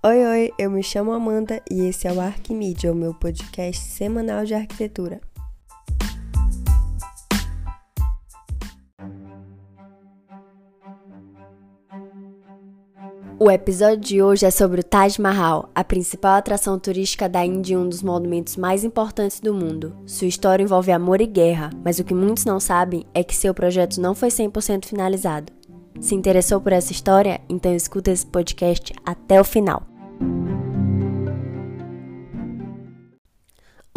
Oi, oi, eu me chamo Amanda e esse é o Arquimídia, o meu podcast semanal de arquitetura. O episódio de hoje é sobre o Taj Mahal, a principal atração turística da Índia e um dos monumentos mais importantes do mundo. Sua história envolve amor e guerra, mas o que muitos não sabem é que seu projeto não foi 100% finalizado. Se interessou por essa história? Então escuta esse podcast até o final.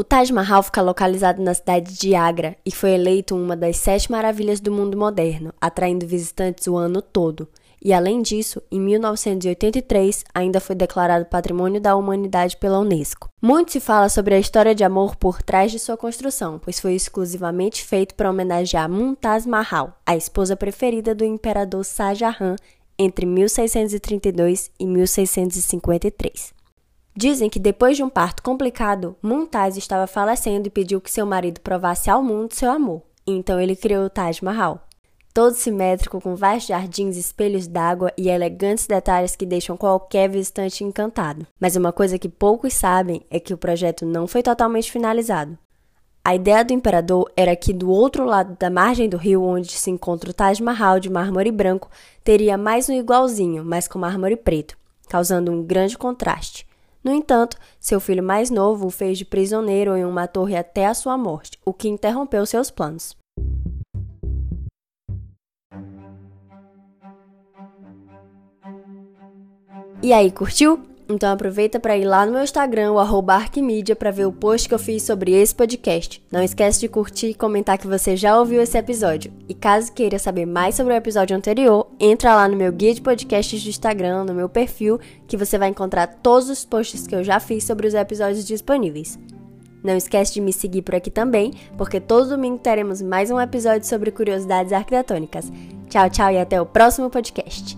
O Taj Mahal fica localizado na cidade de Agra e foi eleito uma das sete maravilhas do mundo moderno, atraindo visitantes o ano todo. E além disso, em 1983 ainda foi declarado Patrimônio da Humanidade pela Unesco. Muito se fala sobre a história de amor por trás de sua construção, pois foi exclusivamente feito para homenagear Mumtaz Mahal, a esposa preferida do imperador Shah Jahan entre 1632 e 1653. Dizem que depois de um parto complicado, Mumtaz estava falecendo e pediu que seu marido provasse ao mundo seu amor. Então ele criou o Taj Mahal, todo simétrico com vastos jardins, espelhos d'água e elegantes detalhes que deixam qualquer visitante encantado. Mas uma coisa que poucos sabem é que o projeto não foi totalmente finalizado. A ideia do imperador era que do outro lado da margem do rio, onde se encontra o Taj Mahal de mármore branco, teria mais um igualzinho, mas com mármore preto, causando um grande contraste. No entanto, seu filho mais novo o fez de prisioneiro em uma torre até a sua morte, o que interrompeu seus planos. E aí, curtiu? Então aproveita para ir lá no meu Instagram, o Arquimídia, para ver o post que eu fiz sobre esse podcast. Não esquece de curtir e comentar que você já ouviu esse episódio. E caso queira saber mais sobre o episódio anterior, entra lá no meu guia de podcasts do Instagram, no meu perfil, que você vai encontrar todos os posts que eu já fiz sobre os episódios disponíveis. Não esquece de me seguir por aqui também, porque todo domingo teremos mais um episódio sobre curiosidades arquitetônicas. Tchau, tchau e até o próximo podcast.